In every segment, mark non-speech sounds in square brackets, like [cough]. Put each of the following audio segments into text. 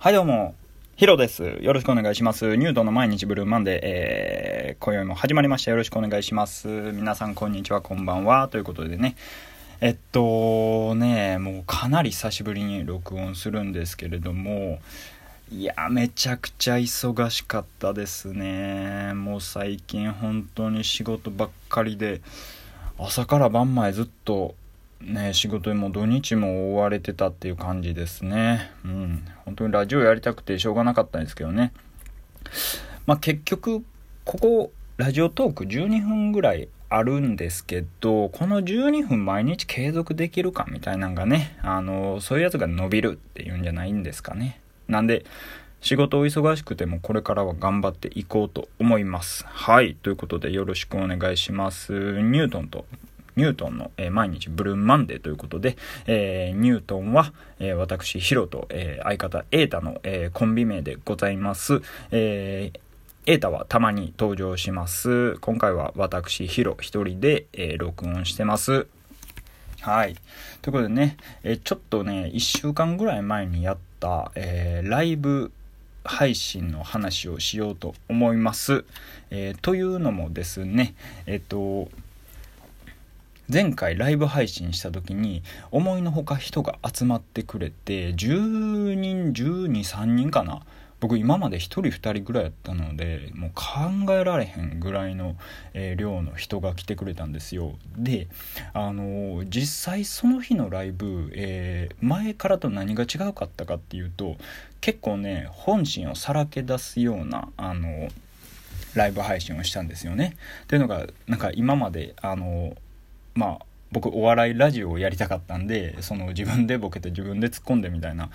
はいどうも、ヒロです。よろしくお願いします。ニュートンの毎日ブルーマンデー、えー、今宵も始まりました。よろしくお願いします。皆さんこんにちは、こんばんは。ということでね、えっとね、もうかなり久しぶりに録音するんですけれども、いや、めちゃくちゃ忙しかったですね。もう最近本当に仕事ばっかりで、朝から晩までずっとね、仕事にも土日も追われてたっていう感じですね。うん。本当にラジオやりたくてしょうがなかったんですけどね。まあ結局、ここ、ラジオトーク12分ぐらいあるんですけど、この12分毎日継続できるかみたいなのがね、あの、そういうやつが伸びるっていうんじゃないんですかね。なんで、仕事を忙しくてもこれからは頑張っていこうと思います。はい。ということでよろしくお願いします。ニュートンとニュートンの、えー、毎日ブルーマンデーということで、えー、ニュートンは、えー、私、ヒロと、え相方、エータの、えコンビ名でございます。えエータはたまに登場します。今回は私、ヒロ一人で、え録音してます。はい。ということでね、えちょっとね、1週間ぐらい前にやった、えライブ配信の話をしようと思います。えというのもですね、えっ、と、前回ライブ配信した時に思いのほか人が集まってくれて10人123人かな。僕今まで1人2人ぐらいやったのでもう考えられへんぐらいの、えー、量の人が来てくれたんですよ。であのー、実際その日のライブ、えー、前からと何が違うかったかっていうと結構ね本心をさらけ出すようなあのライブ配信をしたんですよね。っていうのがなんか今まであのまあ僕お笑いラジオをやりたかったんでその自分でボケて自分で突っ込んでみたいな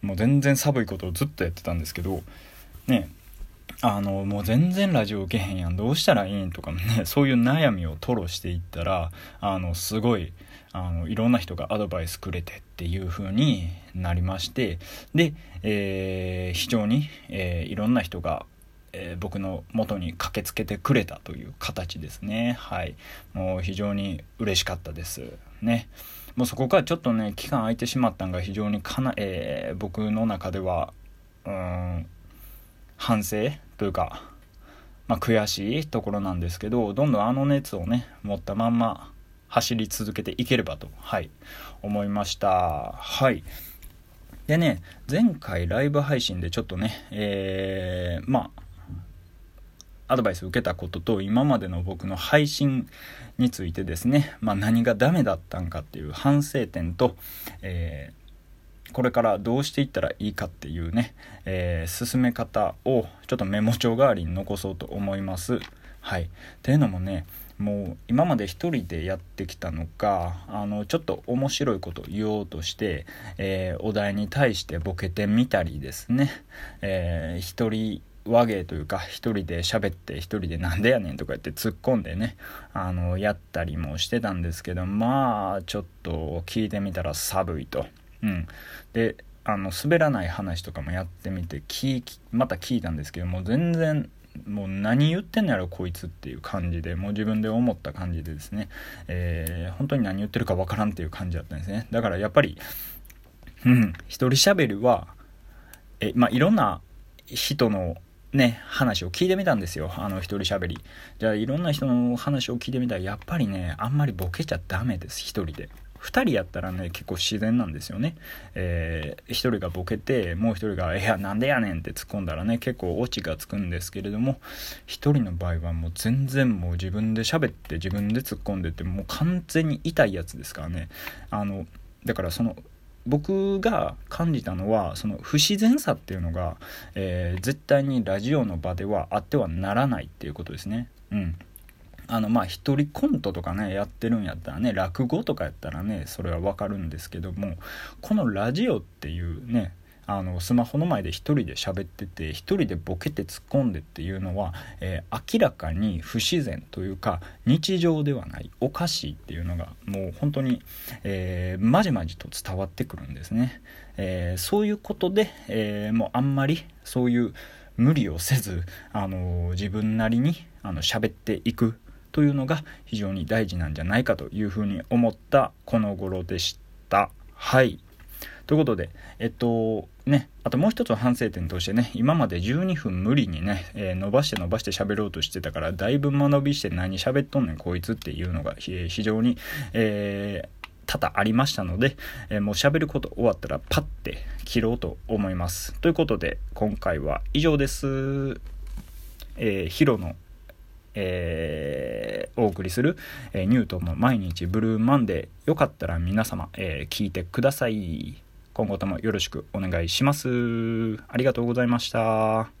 もう全然寒いことをずっとやってたんですけどねあのもう全然ラジオ受けへんやんどうしたらいいん？とかね [laughs] そういう悩みを吐露していったらあのすごいあのいろんな人がアドバイスくれてっていう風になりましてで、えー、非常に、えー、いろんな人がえー、僕の元に駆けつけてくれたという形ですね。はい。もう非常に嬉しかったです。ね。もうそこからちょっとね期間空いてしまったんが非常にかな、えー、僕の中ではうん反省というかまあ、悔しいところなんですけどどんどんあの熱をね持ったまんま走り続けていければとはい。思いました。はい。でね前回ライブ配信でちょっとねえー、まあアドバイスを受けたことと今までの僕の配信についてですね、まあ、何がダメだったんかっていう反省点と、えー、これからどうしていったらいいかっていうね、えー、進め方をちょっとメモ帳代わりに残そうと思います。はい。っていうのもね、もう今まで一人でやってきたのかあのちょっと面白いこと言おうとして、えー、お題に対してボケてみたりですね、えー、一人和芸というか一人で喋って一人でなんでやねんとか言って突っ込んでねあのやったりもしてたんですけどまあちょっと聞いてみたら寒いと。うん、であの滑らない話とかもやってみて聞また聞いたんですけども全然もう何言ってんのやろこいつっていう感じでもう自分で思った感じでですね、えー、本当に何言ってるかわからんっていう感じだったんですねだからやっぱりうん一人喋りはえまあいろんな人のね、話を聞いてみたんですよ。あの、一人喋り。じゃあ、いろんな人の話を聞いてみたら、やっぱりね、あんまりボケちゃダメです、一人で。2人やったらね結構自然なんですよね、えー、1人がボケてもう1人が「いやなんでやねん」って突っ込んだらね結構オチがつくんですけれども1人の場合はもう全然もう自分で喋って自分で突っ込んでってもう完全に痛いやつですからねあのだからその僕が感じたのはその不自然さっていうのが、えー、絶対にラジオの場ではあってはならないっていうことですね。うんあのまあ一人コントとかねやってるんやったらね落語とかやったらねそれはわかるんですけどもこのラジオっていうねあのスマホの前で1人で喋ってて1人でボケて突っ込んでっていうのは、えー、明らかに不自然というか日常ではないおかしいっていうのがもう本当に、えー、まじまじと伝わってくるんですね、えー、そういうことで、えもうあんまりそういう無理をせず、あの自分なりにあの喋っていくというのが非常に大事なんじゃないかというふうに思ったこの頃でした。はい。ということで、えっと、ね、あともう一つ反省点としてね、今まで12分無理にね、えー、伸ばして伸ばして喋ろうとしてたから、だいぶ間延びして何喋っとんねんこいつっていうのが非常に、えー多々ありましたので、えー、もう喋ること終わったらパッて切ろうと思います。ということで、今回は以上です。えー、ヒロの、えー、お送りする、えー、ニュートンの毎日ブルーマンデー、よかったら皆様、えー、聞いてください。今後ともよろしくお願いします。ありがとうございました。